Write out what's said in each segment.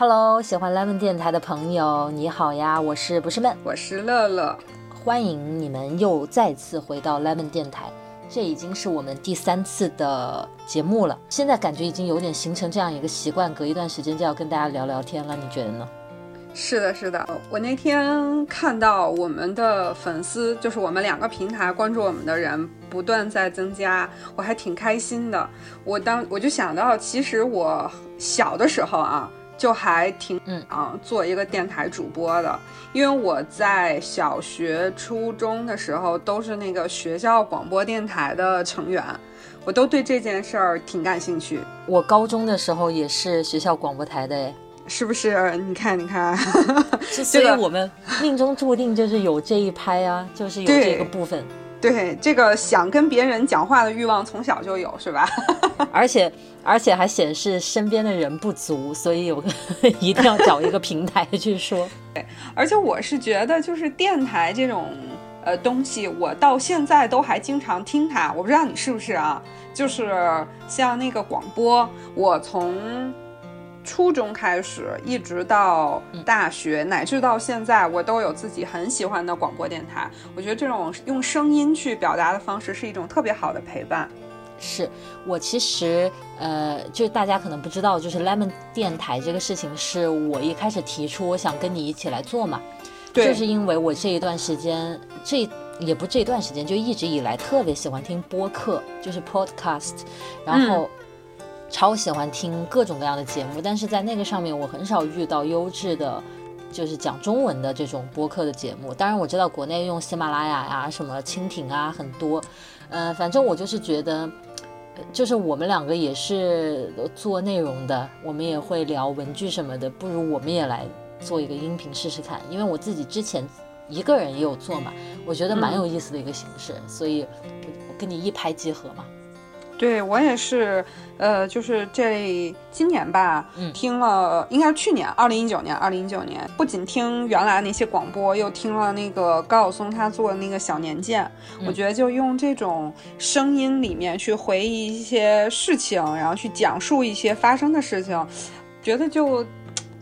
Hello，喜欢 Lemon 电台的朋友，你好呀！我是不是闷，我是乐乐，欢迎你们又再次回到 Lemon 电台。这已经是我们第三次的节目了，现在感觉已经有点形成这样一个习惯，隔一段时间就要跟大家聊聊天了，你觉得呢？是的，是的。我那天看到我们的粉丝，就是我们两个平台关注我们的人不断在增加，我还挺开心的。我当我就想到，其实我小的时候啊。就还挺嗯啊，做一个电台主播的，因为我在小学、初中的时候都是那个学校广播电台的成员，我都对这件事儿挺感兴趣。我高中的时候也是学校广播台的，是不是？你看，你看，所以我们命中注定就是有这一拍啊，就是有这个部分。对，这个想跟别人讲话的欲望从小就有，是吧？而且而且还显示身边的人不足，所以有个一定要找一个平台去说。对，而且我是觉得，就是电台这种呃东西，我到现在都还经常听它。我不知道你是不是啊？就是像那个广播，我从。初中开始，一直到大学，乃至到现在，我都有自己很喜欢的广播电台。我觉得这种用声音去表达的方式是一种特别好的陪伴。是我其实呃，就大家可能不知道，就是 Lemon 电台这个事情是我一开始提出，我想跟你一起来做嘛。对。就是因为我这一段时间，这也不这段时间，就一直以来特别喜欢听播客，就是 Podcast，然后。超喜欢听各种各样的节目，但是在那个上面我很少遇到优质的，就是讲中文的这种播客的节目。当然我知道国内用喜马拉雅呀、什么蜻蜓啊很多，呃，反正我就是觉得，就是我们两个也是做内容的，我们也会聊文具什么的，不如我们也来做一个音频试试看。因为我自己之前一个人也有做嘛，我觉得蛮有意思的一个形式，所以我跟你一拍即合嘛。对我也是，呃，就是这今年吧，听了，应该是去年，二零一九年，二零一九年，不仅听原来那些广播，又听了那个高晓松他做的那个小年鉴，我觉得就用这种声音里面去回忆一些事情，然后去讲述一些发生的事情，觉得就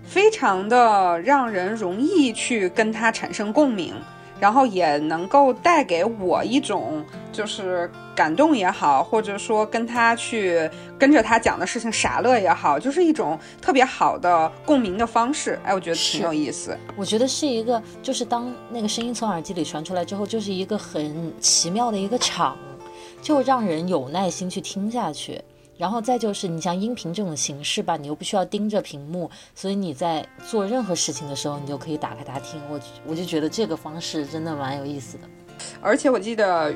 非常的让人容易去跟他产生共鸣。然后也能够带给我一种就是感动也好，或者说跟他去跟着他讲的事情傻乐也好，就是一种特别好的共鸣的方式。哎，我觉得挺有意思。我觉得是一个，就是当那个声音从耳机里传出来之后，就是一个很奇妙的一个场，就让人有耐心去听下去。然后再就是，你像音频这种形式吧，你又不需要盯着屏幕，所以你在做任何事情的时候，你就可以打开它听。我我就觉得这个方式真的蛮有意思的。而且我记得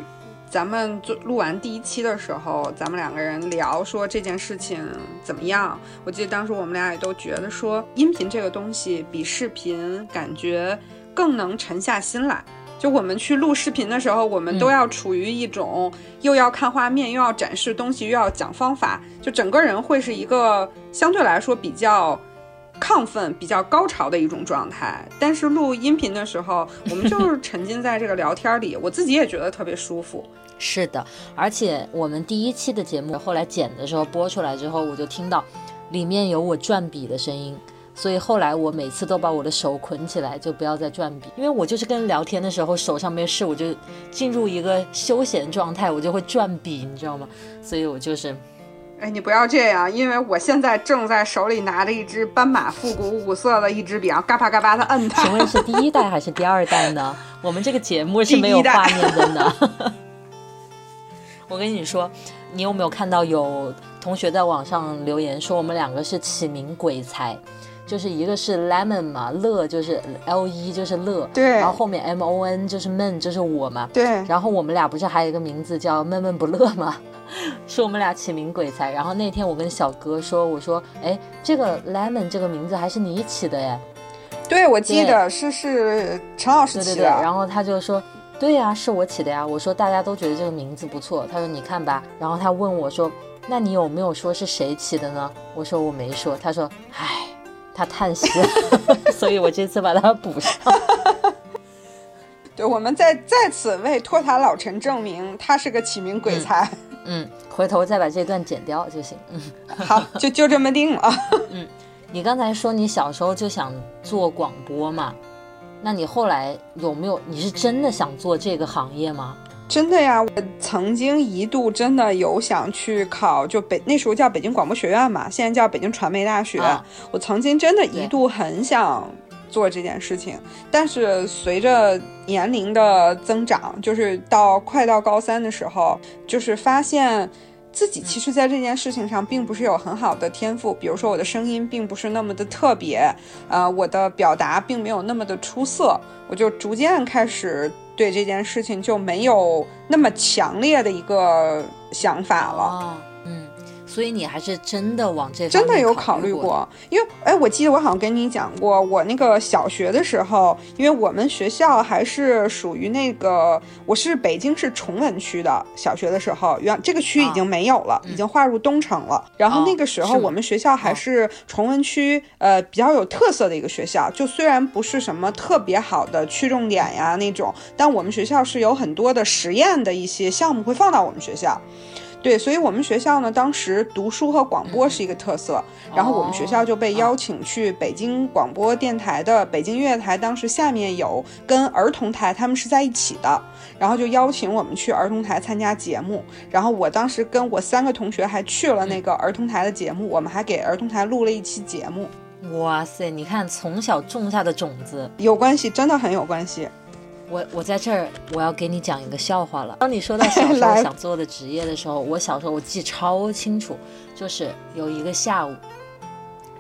咱们做录完第一期的时候，咱们两个人聊说这件事情怎么样。我记得当时我们俩也都觉得说，音频这个东西比视频感觉更能沉下心来。就我们去录视频的时候，我们都要处于一种又要看画面，又要展示东西，又要讲方法，就整个人会是一个相对来说比较亢奋、比较高潮的一种状态。但是录音频的时候，我们就是沉浸在这个聊天里，我自己也觉得特别舒服。是的，而且我们第一期的节目后来剪的时候播出来之后，我就听到里面有我转笔的声音。所以后来我每次都把我的手捆起来，就不要再转笔，因为我就是跟人聊天的时候手上没事，我就进入一个休闲状态，我就会转笔，你知道吗？所以我就是，哎，你不要这样，因为我现在正在手里拿着一支斑马复古五色的一支笔，嘎巴嘎巴的摁它。请问是第一代还是第二代呢？我们这个节目是没有画面的呢。我跟你说，你有没有看到有同学在网上留言说我们两个是起名鬼才？就是一个是 lemon 嘛，乐就是 L E 就是乐，对，然后后面 M O N 就是闷，就是我嘛，对，然后我们俩不是还有一个名字叫闷闷不乐吗？是我们俩起名鬼才。然后那天我跟小哥说，我说，哎，这个 lemon 这个名字还是你起的耶？对，我记得是是陈老师起的。然后他就说，对呀，是我起的呀。我说大家都觉得这个名字不错。他说你看吧。然后他问我说，那你有没有说是谁起的呢？我说我没说。他说，唉。他叹息，所以我这次把它补上。对，我们再再次为托塔老陈证明，他是个起名鬼才。嗯，回头再把这段剪掉就行。嗯，好，就就这么定了。嗯，你刚才说你小时候就想做广播嘛？那你后来有没有？你是真的想做这个行业吗？真的呀，我曾经一度真的有想去考，就北那时候叫北京广播学院嘛，现在叫北京传媒大学。我曾经真的一度很想做这件事情，但是随着年龄的增长，就是到快到高三的时候，就是发现。自己其实，在这件事情上并不是有很好的天赋，比如说我的声音并不是那么的特别，呃，我的表达并没有那么的出色，我就逐渐开始对这件事情就没有那么强烈的一个想法了。所以你还是真的往这真的有考虑过，因为哎，我记得我好像跟你讲过，我那个小学的时候，因为我们学校还是属于那个，我是北京市崇文区的小学的时候，原这个区已经没有了，已经划入东城了。然后那个时候我们学校还是崇文区，呃，比较有特色的一个学校。就虽然不是什么特别好的区重点呀那种，但我们学校是有很多的实验的一些项目会放到我们学校。对，所以我们学校呢，当时读书和广播是一个特色，然后我们学校就被邀请去北京广播电台的北京音乐台，当时下面有跟儿童台他们是在一起的，然后就邀请我们去儿童台参加节目，然后我当时跟我三个同学还去了那个儿童台的节目，我们还给儿童台录了一期节目。哇塞，你看从小种下的种子。有关系，真的很有关系。我我在这儿，我要给你讲一个笑话了。当你说到小时候 想做的职业的时候，我小时候我记超清楚，就是有一个下午，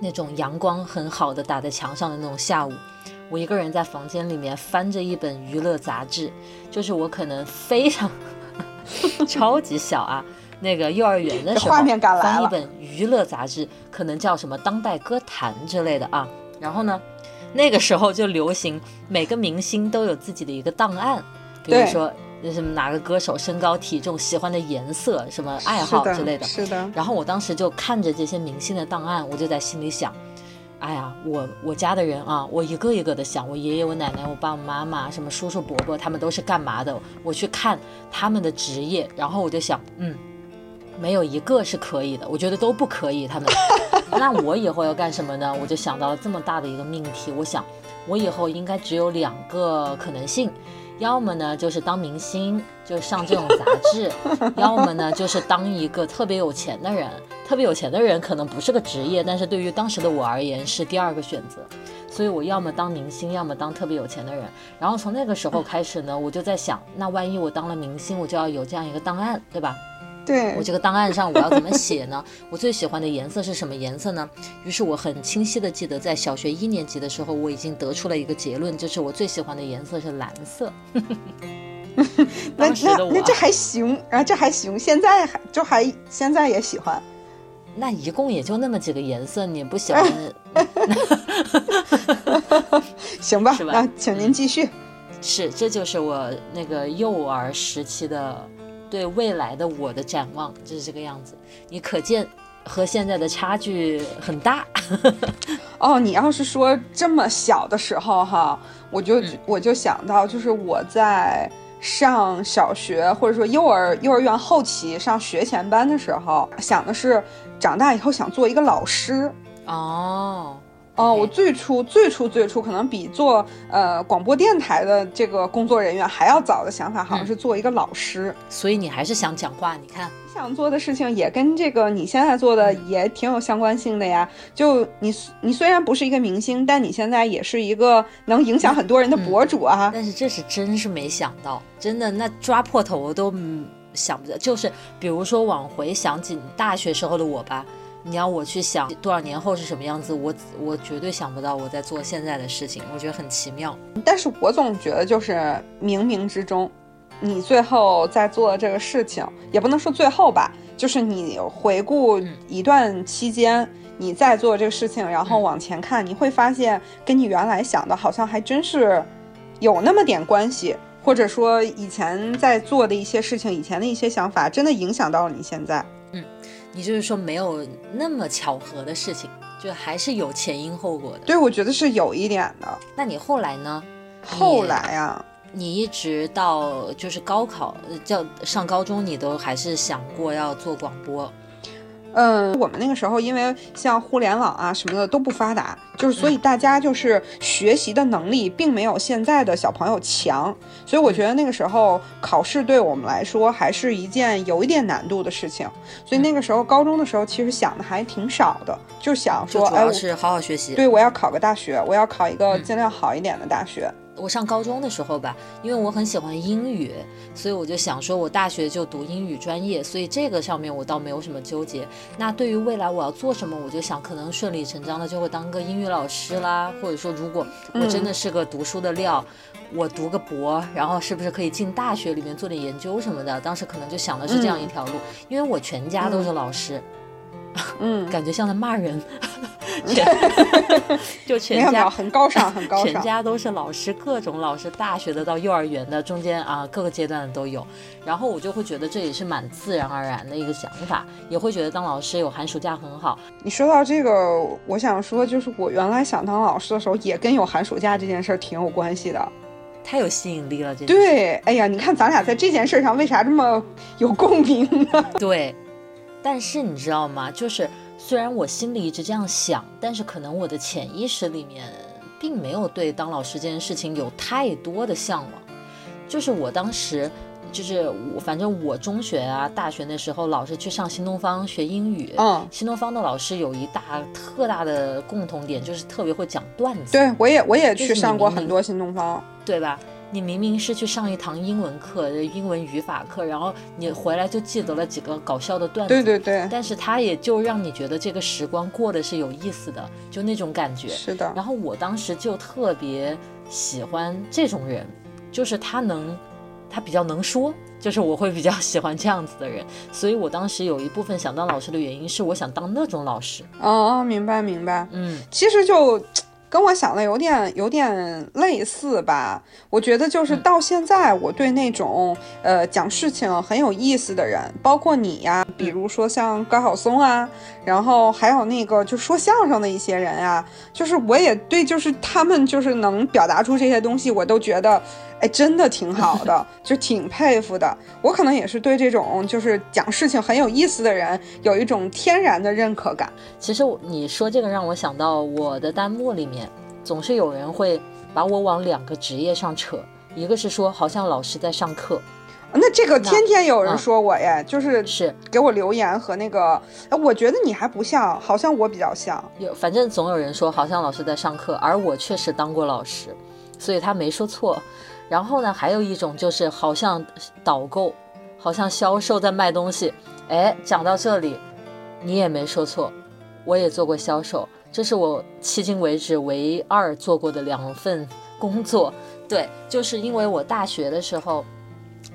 那种阳光很好的打在墙上的那种下午，我一个人在房间里面翻着一本娱乐杂志，就是我可能非常 超级小啊，那个幼儿园的时候翻一本娱乐杂志，可能叫什么当代歌坛之类的啊，然后呢。那个时候就流行，每个明星都有自己的一个档案，比如说什么哪个歌手身高体重、喜欢的颜色、什么爱好之类的。是的。然后我当时就看着这些明星的档案，我就在心里想，哎呀，我我家的人啊，我一个一个的想，我爷爷、我奶奶、我爸爸妈妈、什么叔叔伯伯，他们都是干嘛的？我去看他们的职业，然后我就想，嗯。没有一个是可以的，我觉得都不可以。他们，那我以后要干什么呢？我就想到了这么大的一个命题。我想，我以后应该只有两个可能性，要么呢就是当明星，就上这种杂志；要么呢就是当一个特别有钱的人。特别有钱的人可能不是个职业，但是对于当时的我而言是第二个选择。所以我要么当明星，要么当特别有钱的人。然后从那个时候开始呢，我就在想，那万一我当了明星，我就要有这样一个档案，对吧？对我这个档案上我要怎么写呢？我最喜欢的颜色是什么颜色呢？于是我很清晰的记得，在小学一年级的时候，我已经得出了一个结论，就是我最喜欢的颜色是蓝色。那那那这还行啊，这还行，现在还就还现在也喜欢。那一共也就那么几个颜色，你不喜欢？行吧，那请您继续。是，这就是我那个幼儿时期的。对未来的我的展望就是这个样子，你可见和现在的差距很大。哦，你要是说这么小的时候哈，我就我就想到，就是我在上小学或者说幼儿幼儿园后期上学前班的时候，想的是长大以后想做一个老师。哦。哦，我最初最初最初可能比做呃广播电台的这个工作人员还要早的想法，好像是做一个老师。所以你还是想讲话？你看，你想做的事情也跟这个你现在做的也挺有相关性的呀。就你你虽然不是一个明星，但你现在也是一个能影响很多人的博主啊。但是这是真是没想到，真的那抓破头都想不到。就是比如说往回想起大学时候的我吧。你要我去想多少年后是什么样子，我我绝对想不到我在做现在的事情，我觉得很奇妙。但是我总觉得就是冥冥之中，你最后在做这个事情，也不能说最后吧，就是你回顾一段期间，你在做这个事情，然后往前看，你会发现跟你原来想的好像还真是有那么点关系，或者说以前在做的一些事情，以前的一些想法，真的影响到了你现在。你就是说没有那么巧合的事情，就还是有前因后果的。对，我觉得是有一点的。那你后来呢？后来啊，你一直到就是高考，叫上高中，你都还是想过要做广播。嗯，我们那个时候因为像互联网啊什么的都不发达，就是所以大家就是学习的能力并没有现在的小朋友强，所以我觉得那个时候考试对我们来说还是一件有一点难度的事情。所以那个时候高中的时候其实想的还挺少的，就想说，主要是好好学习。对，我要考个大学，我要考一个尽量好一点的大学。我上高中的时候吧，因为我很喜欢英语，所以我就想说，我大学就读英语专业，所以这个上面我倒没有什么纠结。那对于未来我要做什么，我就想可能顺理成章的就会当个英语老师啦，或者说如果我真的是个读书的料，我读个博，然后是不是可以进大学里面做点研究什么的？当时可能就想的是这样一条路，因为我全家都是老师。嗯，感觉像在骂人，就全家很高尚，很高尚，全家都是老师，各种老师，大学的到幼儿园的，中间啊各个阶段的都有。然后我就会觉得这也是蛮自然而然的一个想法，也会觉得当老师有寒暑假很好。你说到这个，我想说，就是我原来想当老师的时候，也跟有寒暑假这件事儿挺有关系的，太有吸引力了。这对，哎呀，你看咱俩在这件事上为啥这么有共鸣呢？对。但是你知道吗？就是虽然我心里一直这样想，但是可能我的潜意识里面并没有对当老师这件事情有太多的向往。就是我当时，就是我反正我中学啊、大学那时候，老是去上新东方学英语。嗯，新东方的老师有一大特大的共同点，就是特别会讲段子。对，我也我也去上过很多新东方，对吧？你明明是去上一堂英文课，英文语法课，然后你回来就记得了几个搞笑的段子，对对对。但是他也就让你觉得这个时光过得是有意思的，就那种感觉。是的。然后我当时就特别喜欢这种人，就是他能，他比较能说，就是我会比较喜欢这样子的人。所以我当时有一部分想当老师的原因是我想当那种老师。哦，明白明白。嗯，其实就。跟我想的有点有点类似吧，我觉得就是到现在，我对那种呃讲事情很有意思的人，包括你呀，比如说像高晓松啊，然后还有那个就说相声的一些人啊，就是我也对，就是他们就是能表达出这些东西，我都觉得。哎，真的挺好的，就挺佩服的。我可能也是对这种就是讲事情很有意思的人有一种天然的认可感。其实你说这个让我想到，我的弹幕里面总是有人会把我往两个职业上扯，一个是说好像老师在上课，那这个天天有人说我耶，就是是给我留言和那个，我觉得你还不像，好像我比较像。有，反正总有人说好像老师在上课，而我确实当过老师，所以他没说错。然后呢，还有一种就是好像导购，好像销售在卖东西。哎，讲到这里，你也没说错，我也做过销售，这是我迄今为止唯二做过的两份工作。对，就是因为我大学的时候，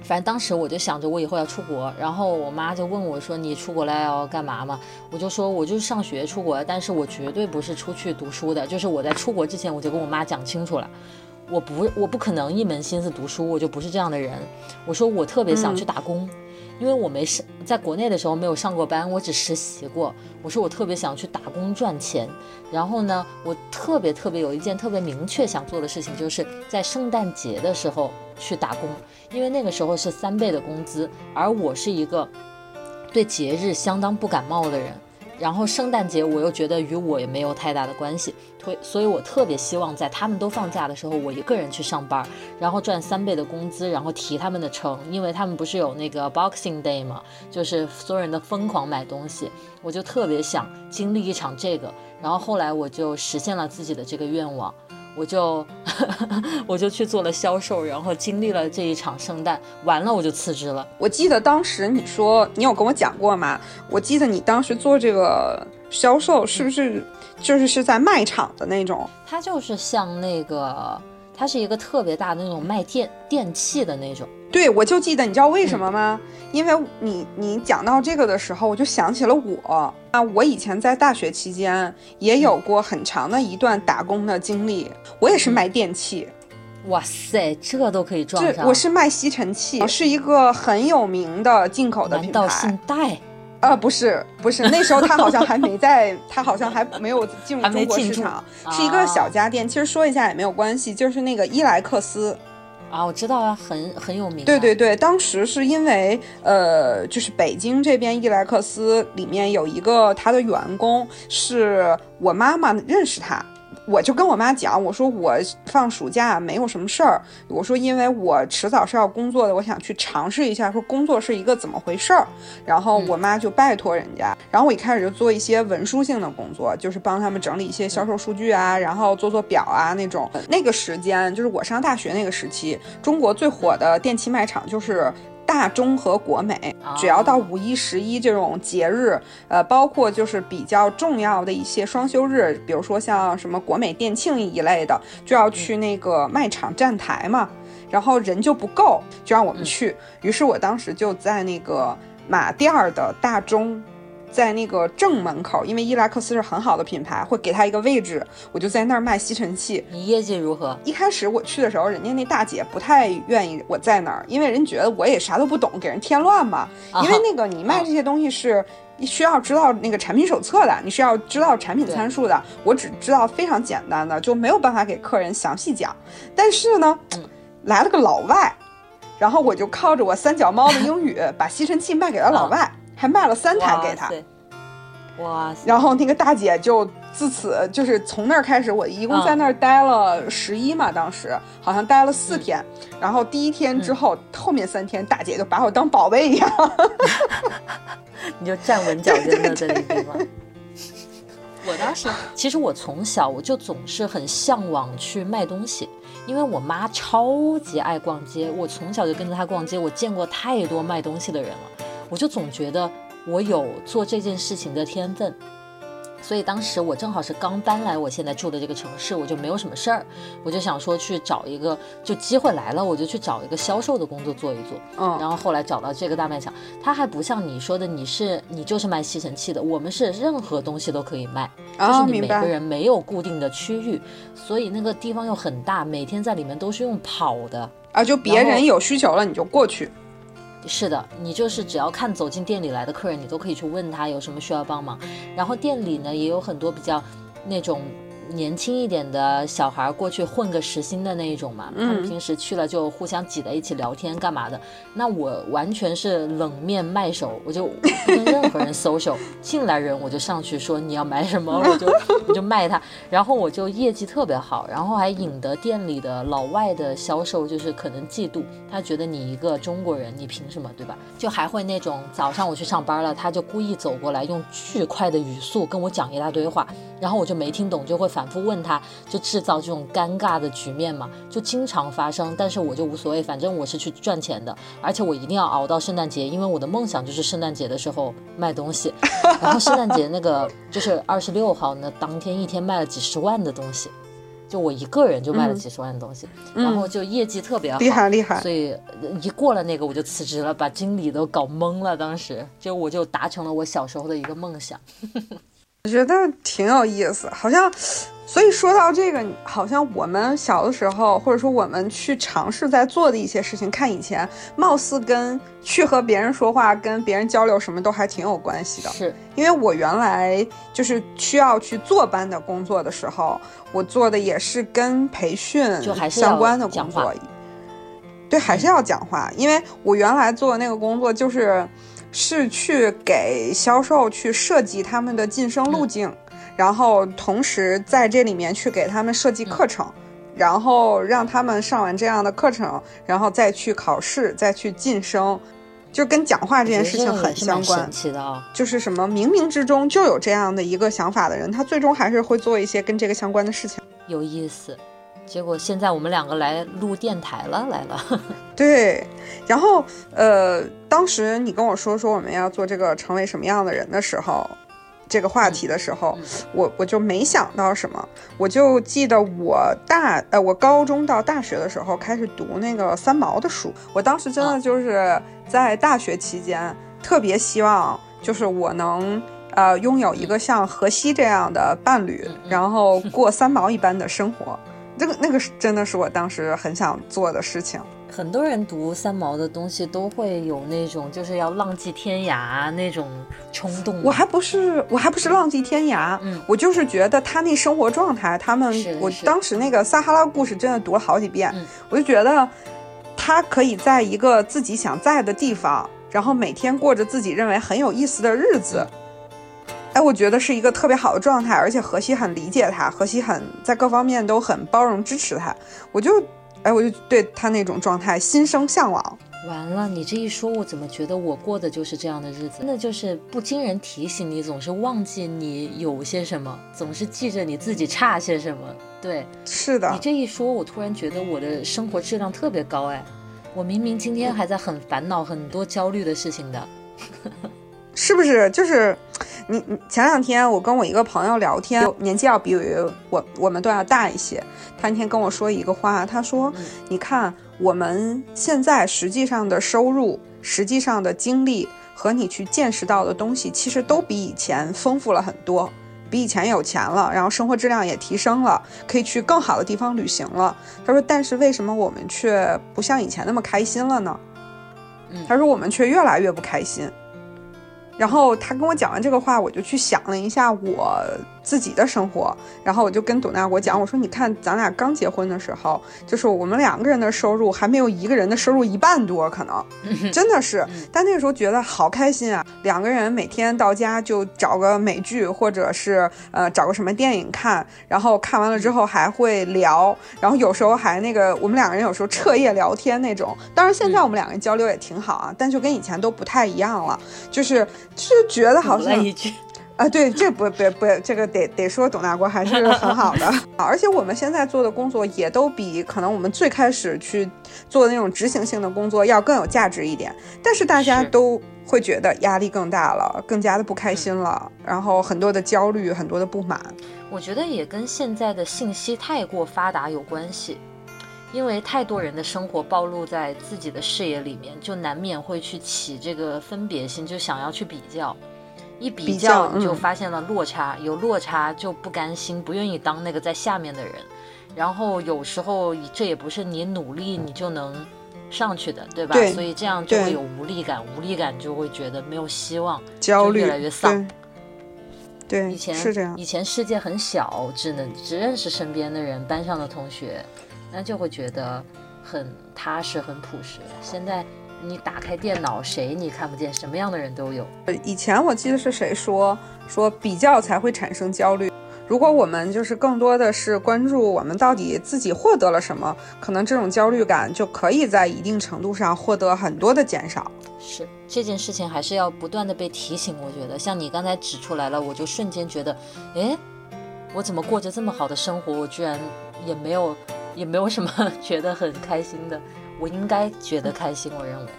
反正当时我就想着我以后要出国，然后我妈就问我说：“你出国来要干嘛嘛？”我就说：“我就是上学出国，但是我绝对不是出去读书的。就是我在出国之前，我就跟我妈讲清楚了。”我不，我不可能一门心思读书，我就不是这样的人。我说我特别想去打工，因为我没上在国内的时候没有上过班，我只实习过。我说我特别想去打工赚钱。然后呢，我特别特别有一件特别明确想做的事情，就是在圣诞节的时候去打工，因为那个时候是三倍的工资，而我是一个对节日相当不感冒的人。然后圣诞节我又觉得与我也没有太大的关系，推所以我特别希望在他们都放假的时候，我一个人去上班，然后赚三倍的工资，然后提他们的成，因为他们不是有那个 Boxing Day 嘛，就是所有人的疯狂买东西，我就特别想经历一场这个，然后后来我就实现了自己的这个愿望。我就 我就去做了销售，然后经历了这一场圣诞，完了我就辞职了。我记得当时你说你有跟我讲过吗？我记得你当时做这个销售是不是就是是在卖场的那种？它就是像那个，它是一个特别大的那种卖电电器的那种。对，我就记得，你知道为什么吗？因为你你讲到这个的时候，我就想起了我啊，我以前在大学期间也有过很长的一段打工的经历，我也是卖电器。哇塞，这都可以撞上！我是卖吸尘器，是一个很有名的进口的品牌。难道姓戴？呃，不是，不是，那时候他好像还没在，他好像还没有进入中国市场，是一个小家电。其实说一下也没有关系，就是那个伊莱克斯。啊，我知道啊，很很有名。对对对，当时是因为呃，就是北京这边伊莱克斯里面有一个他的员工，是我妈妈认识他。我就跟我妈讲，我说我放暑假没有什么事儿，我说因为我迟早是要工作的，我想去尝试一下，说工作是一个怎么回事儿。然后我妈就拜托人家，然后我一开始就做一些文书性的工作，就是帮他们整理一些销售数据啊，然后做做表啊那种。那个时间就是我上大学那个时期，中国最火的电器卖场就是。大中和国美，只要到五一、十一这种节日，呃，包括就是比较重要的一些双休日，比如说像什么国美店庆一类的，就要去那个卖场站台嘛，然后人就不够，就让我们去。于是我当时就在那个马甸儿的大中。在那个正门口，因为伊莱克斯是很好的品牌，会给他一个位置，我就在那儿卖吸尘器。你业绩如何？一开始我去的时候，人家那大姐不太愿意我在那儿，因为人觉得我也啥都不懂，给人添乱嘛。因为那个你卖这些东西是需要知道那个产品手册的，你是要知道产品参数的。我只知道非常简单的，就没有办法给客人详细讲。但是呢，来了个老外，然后我就靠着我三脚猫的英语，把吸尘器卖给了老外。还卖了三台给他，哇！然后那个大姐就自此就是从那儿开始，我一共在那儿待了十一嘛，当时好像待了四天。然后第一天之后，后面三天大姐就把我当宝贝一样，你就站稳脚跟的在那地方。我当时其实我从小我就总是很向往去卖东西，因为我妈超级爱逛街，我从小就跟着她逛街，我见过太多卖东西的人了。我就总觉得我有做这件事情的天分，所以当时我正好是刚搬来我现在住的这个城市，我就没有什么事儿，我就想说去找一个，就机会来了，我就去找一个销售的工作做一做。嗯，然后后来找到这个大卖场，它还不像你说的，你是你就是卖吸尘器的，我们是任何东西都可以卖，就是你每个人没有固定的区域，所以那个地方又很大，每天在里面都是用跑的啊，就别人有需求了你就过去。是的，你就是只要看走进店里来的客人，你都可以去问他有什么需要帮忙。然后店里呢也有很多比较那种。年轻一点的小孩过去混个时薪的那一种嘛，他们平时去了就互相挤在一起聊天干嘛的。那我完全是冷面卖手，我就不跟任何人 social，，进来人我就上去说你要买什么，我就 我就卖他，然后我就业绩特别好，然后还引得店里的老外的销售就是可能嫉妒，他觉得你一个中国人，你凭什么对吧？就还会那种早上我去上班了，他就故意走过来用巨快的语速跟我讲一大堆话，然后我就没听懂，就会。反复问他，就制造这种尴尬的局面嘛，就经常发生。但是我就无所谓，反正我是去赚钱的，而且我一定要熬到圣诞节，因为我的梦想就是圣诞节的时候卖东西。然后圣诞节那个就是二十六号，那当天一天卖了几十万的东西，就我一个人就卖了几十万的东西，然后就业绩特别好，厉害厉害。所以一过了那个我就辞职了，把经理都搞懵了。当时就我就达成了我小时候的一个梦想。我觉得挺有意思，好像，所以说到这个，好像我们小的时候，或者说我们去尝试在做的一些事情，看以前，貌似跟去和别人说话、跟别人交流什么都还挺有关系的。是因为我原来就是需要去坐班的工作的时候，我做的也是跟培训相关的工作，对，还是要讲话，因为我原来做的那个工作就是。是去给销售去设计他们的晋升路径，然后同时在这里面去给他们设计课程，然后让他们上完这样的课程，然后再去考试，再去晋升，就跟讲话这件事情很相关。就是什么冥冥之中就有这样的一个想法的人，他最终还是会做一些跟这个相关的事情。有意思。结果现在我们两个来录电台了，来了。对，然后呃，当时你跟我说说我们要做这个成为什么样的人的时候，这个话题的时候，我我就没想到什么，我就记得我大呃，我高中到大学的时候开始读那个三毛的书，我当时真的就是在大学期间特别希望，就是我能呃拥有一个像荷西这样的伴侣，然后过三毛一般的生活。这个那个是真的是我当时很想做的事情。很多人读三毛的东西都会有那种就是要浪迹天涯那种冲动。我还不是我还不是浪迹天涯，嗯，我就是觉得他那生活状态，他们我当时那个撒哈拉故事真的读了好几遍，我就觉得他可以在一个自己想在的地方，然后每天过着自己认为很有意思的日子。哎，我觉得是一个特别好的状态，而且荷西很理解他，荷西很在各方面都很包容支持他。我就，哎，我就对他那种状态心生向往。完了，你这一说，我怎么觉得我过的就是这样的日子？真的就是不经人提醒，你总是忘记你有些什么，总是记着你自己差些什么。对，是的。你这一说，我突然觉得我的生活质量特别高。哎，我明明今天还在很烦恼、很多焦虑的事情的，是不是？就是。你你前两天我跟我一个朋友聊天，年纪要比我我们都要大一些。他那天跟我说一个话，他说：“你看我们现在实际上的收入、实际上的经历和你去见识到的东西，其实都比以前丰富了很多，比以前有钱了，然后生活质量也提升了，可以去更好的地方旅行了。”他说：“但是为什么我们却不像以前那么开心了呢？”他说：“我们却越来越不开心。”然后他跟我讲完这个话，我就去想了一下我自己的生活，然后我就跟董大国讲，我说你看咱俩刚结婚的时候，就是我们两个人的收入还没有一个人的收入一半多，可能。真的是，但那个时候觉得好开心啊，两个人每天到家就找个美剧或者是呃找个什么电影看，然后看完了之后还会聊，然后有时候还那个我们两个人有时候彻夜聊天那种，当然现在我们两个人交流也挺好啊，但就跟以前都不太一样了，就是。就觉得好像啊，对，这不不不，这个得得说董大国还是很好的，而且我们现在做的工作也都比可能我们最开始去做的那种执行性的工作要更有价值一点，但是大家都会觉得压力更大了，更加的不开心了，然后很多的焦虑，很多的不满。我觉得也跟现在的信息太过发达有关系。因为太多人的生活暴露在自己的视野里面，就难免会去起这个分别心，就想要去比较，一比较你就发现了落差，有落差就不甘心，不愿意当那个在下面的人，然后有时候这也不是你努力你就能上去的，对吧？所以这样就会有无力感，无力感就会觉得没有希望，焦虑，越来越丧。对，以前是这样，以前世界很小，只能只认识身边的人，班上的同学。那就会觉得很踏实、很朴实。现在你打开电脑，谁你看不见？什么样的人都有。以前我记得是谁说说比较才会产生焦虑。如果我们就是更多的是关注我们到底自己获得了什么，可能这种焦虑感就可以在一定程度上获得很多的减少。是这件事情还是要不断的被提醒。我觉得像你刚才指出来了，我就瞬间觉得，诶，我怎么过着这么好的生活，我居然也没有。也没有什么 觉得很开心的，我应该觉得开心。我认为，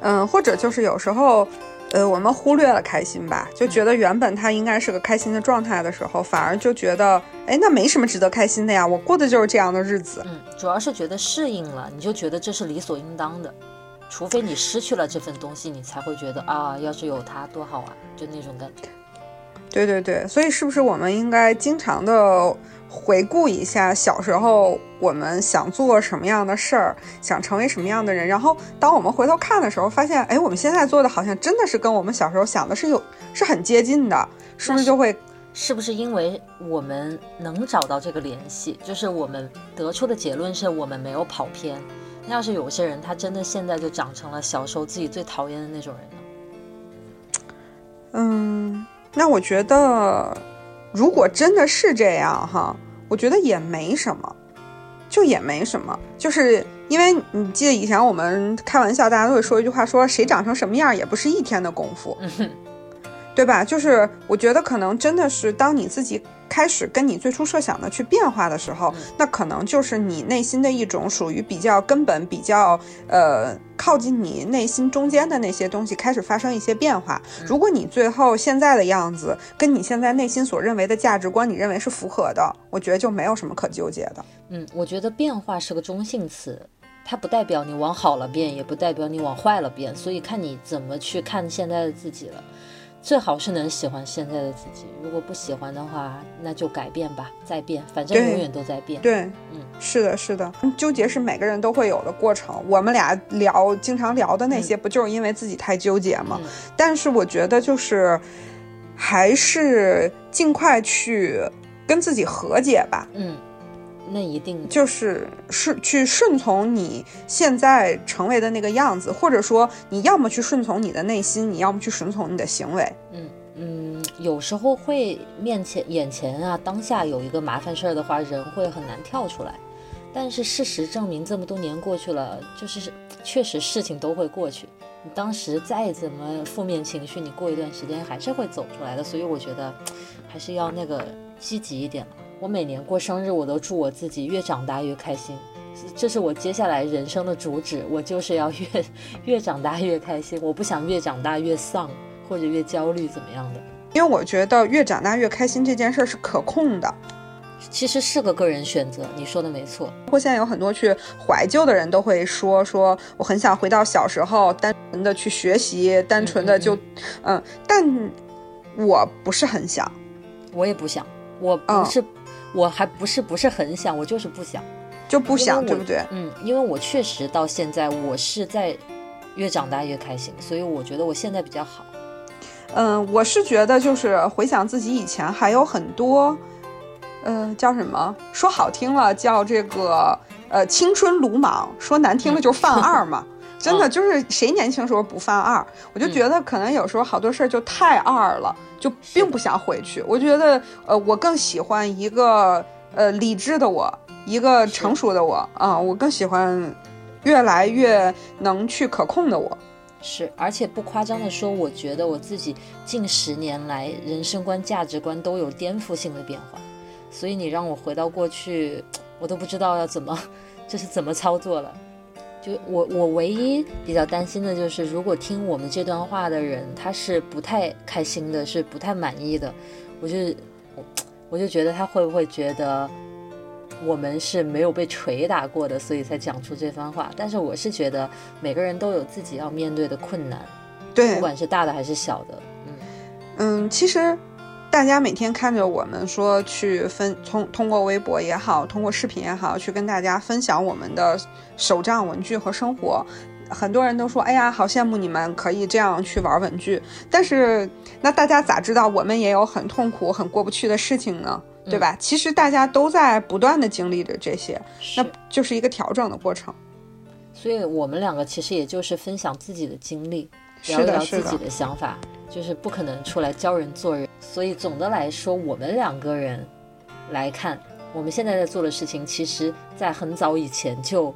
嗯，或者就是有时候，呃，我们忽略了开心吧，就觉得原本他应该是个开心的状态的时候，反而就觉得，哎，那没什么值得开心的呀，我过的就是这样的日子。嗯，主要是觉得适应了，你就觉得这是理所应当的，除非你失去了这份东西，你才会觉得啊，要是有它多好啊，就那种感觉。对对对，所以是不是我们应该经常的？回顾一下小时候，我们想做什么样的事儿，想成为什么样的人，然后当我们回头看的时候，发现，哎，我们现在做的好像真的是跟我们小时候想的是有是很接近的，是不是就会？是不是因为我们能找到这个联系，就是我们得出的结论是我们没有跑偏？那要是有些人他真的现在就长成了小时候自己最讨厌的那种人呢？嗯，那我觉得。如果真的是这样哈，我觉得也没什么，就也没什么，就是因为你记得以前我们开玩笑，大家都会说一句话，说谁长成什么样也不是一天的功夫，对吧？就是我觉得可能真的是当你自己。开始跟你最初设想的去变化的时候，那可能就是你内心的一种属于比较根本、比较呃靠近你内心中间的那些东西开始发生一些变化。如果你最后现在的样子跟你现在内心所认为的价值观，你认为是符合的，我觉得就没有什么可纠结的。嗯，我觉得变化是个中性词，它不代表你往好了变，也不代表你往坏了变，所以看你怎么去看现在的自己了。最好是能喜欢现在的自己，如果不喜欢的话，那就改变吧，再变，反正永远都在变。对，嗯，是的，是的，纠结是每个人都会有的过程。我们俩聊，经常聊的那些，不就是因为自己太纠结吗？但是我觉得，就是还是尽快去跟自己和解吧。嗯，那一定就是是去顺从你现在成为的那个样子，或者说你要么去顺从你的内心，你要么去顺从你的行为。嗯嗯，有时候会面前眼前啊当下有一个麻烦事儿的话，人会很难跳出来。但是事实证明，这么多年过去了，就是确实事情都会过去。你当时再怎么负面情绪，你过一段时间还是会走出来的。所以我觉得还是要那个积极一点。我每年过生日，我都祝我自己越长大越开心，这是我接下来人生的主旨。我就是要越越长大越开心，我不想越长大越丧或者越焦虑怎么样的。因为我觉得越长大越开心这件事是可控的。其实是个个人选择，你说的没错。包括现在有很多去怀旧的人都会说，说我很想回到小时候，单纯的去学习，单纯的就，嗯，但我不是很想，我也不想，我不是，我还不是不是很想，我就是不想，就不想，对不对？嗯，因为我确实到现在，我是在越长大越开心，所以我觉得我现在比较好。嗯，我是觉得就是回想自己以前还有很多。呃，叫什么？说好听了叫这个呃青春鲁莽，说难听了就犯二嘛。真的就是谁年轻时候不犯二？我就觉得可能有时候好多事儿就太二了，就并不想回去。我觉得呃，我更喜欢一个呃理智的我，一个成熟的我啊，我更喜欢越来越能去可控的我。是，而且不夸张的说，我觉得我自己近十年来人生观、价值观都有颠覆性的变化。所以你让我回到过去，我都不知道要怎么，这是怎么操作了。就我我唯一比较担心的就是，如果听我们这段话的人他是不太开心的，是不太满意的，我就我我就觉得他会不会觉得我们是没有被捶打过的，所以才讲出这番话。但是我是觉得每个人都有自己要面对的困难，对，不管是大的还是小的，嗯嗯，其实。大家每天看着我们说去分，通通过微博也好，通过视频也好，去跟大家分享我们的手账文具和生活。很多人都说，哎呀，好羡慕你们可以这样去玩文具。但是，那大家咋知道我们也有很痛苦、很过不去的事情呢？对吧？其实大家都在不断的经历着这些，那就是一个调整的过程。所以我们两个其实也就是分享自己的经历，聊聊自己的想法。就是不可能出来教人做人，所以总的来说，我们两个人来看，我们现在在做的事情，其实在很早以前就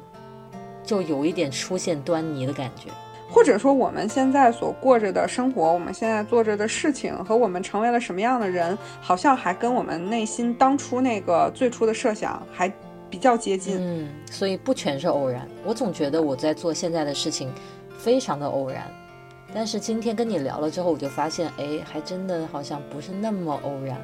就有一点出现端倪的感觉，或者说我们现在所过着的生活，我们现在做着的事情和我们成为了什么样的人，好像还跟我们内心当初那个最初的设想还比较接近。嗯，所以不全是偶然。我总觉得我在做现在的事情，非常的偶然。但是今天跟你聊了之后，我就发现，哎，还真的好像不是那么偶然。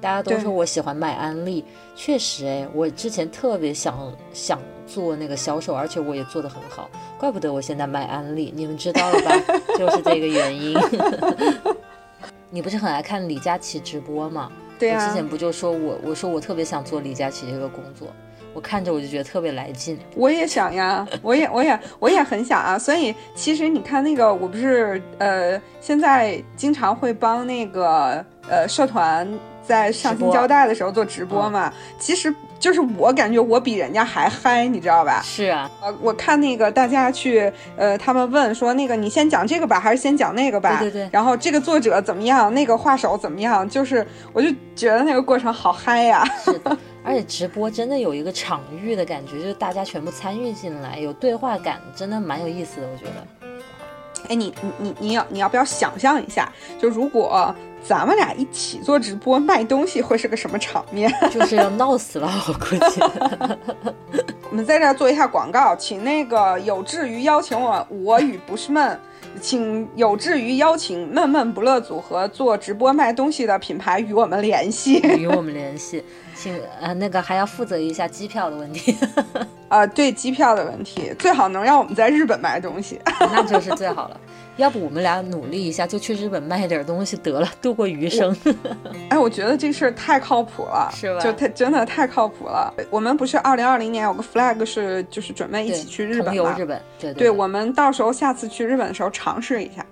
大家都说我喜欢卖安利，确实，哎，我之前特别想想做那个销售，而且我也做得很好，怪不得我现在卖安利。你们知道了吧？就是这个原因。你不是很爱看李佳琦直播吗？对之前不就说我，我说我特别想做李佳琦这个工作。我看着我就觉得特别来劲，我也想呀，我也我也我也很想啊，所以其实你看那个，我不是呃，现在经常会帮那个呃社团在上新交代的时候做直播嘛，其实就是我感觉我比人家还嗨，你知道吧？是啊，呃，我看那个大家去呃，他们问说那个你先讲这个吧，还是先讲那个吧？对对对。然后这个作者怎么样？那个画手怎么样？就是我就觉得那个过程好嗨呀。是的。而且直播真的有一个场域的感觉，就是大家全部参与进来，有对话感，真的蛮有意思的。我觉得，哎，你你你你要你要不要想象一下，就如果咱们俩一起做直播卖东西，会是个什么场面？就是要闹死了，我估计。我们在这儿做一下广告，请那个有志于邀请我，我与不是闷。请有志于邀请闷闷不乐组合做直播卖东西的品牌与我们联系，与我们联系，请呃那个还要负责一下机票的问题，啊对机票的问题，最好能让我们在日本买东西，那就是最好了。要不我们俩努力一下，就去日本卖点东西得了，度过余生。哎，我觉得这事儿太靠谱了，是吧？就太真的太靠谱了。我们不是二零二零年有个 flag 是就是准备一起去日本吗？日本，对对。我们到时候下次去日本的时候尝试一下。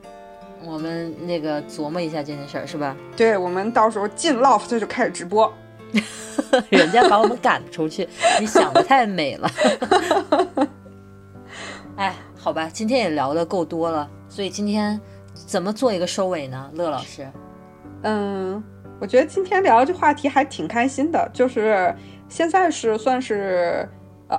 我们那个琢磨一下这件事儿，是吧？对，我们到时候进 loft 就开始直播。人家把我们赶出去，你想的太美了。哎，好吧，今天也聊的够多了，所以今天怎么做一个收尾呢？乐老师，嗯，我觉得今天聊这话题还挺开心的，就是现在是算是。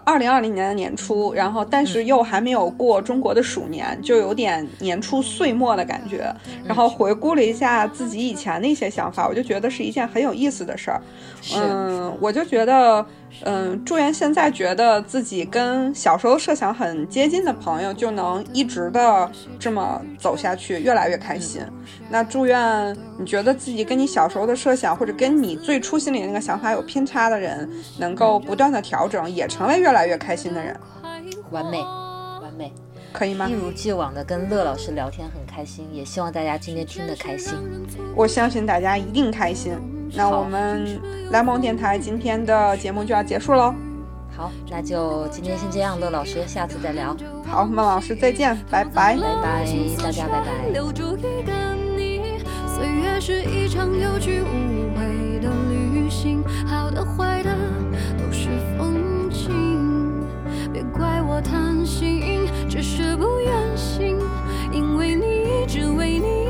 二零二零年的年初，然后但是又还没有过中国的鼠年，就有点年初岁末的感觉。然后回顾了一下自己以前的一些想法，我就觉得是一件很有意思的事儿。嗯，我就觉得。嗯，祝愿现在觉得自己跟小时候设想很接近的朋友，就能一直的这么走下去，越来越开心。那祝愿你觉得自己跟你小时候的设想，或者跟你最初心里那个想法有偏差的人，能够不断的调整，也成为越来越开心的人。完美，完美，可以吗？一如既往的跟乐老师聊天很开心，也希望大家今天听得开心。我相信大家一定开心。那我们蓝梦电台今天的节目就要结束喽。好，那就今天先这样，乐老师，下次再聊。好，孟老师再见，拜拜，拜拜，大家拜拜。岁月是一场有去无回的旅行，好的坏的都是风景。别怪我贪心，只是不愿醒，因为你，只为你，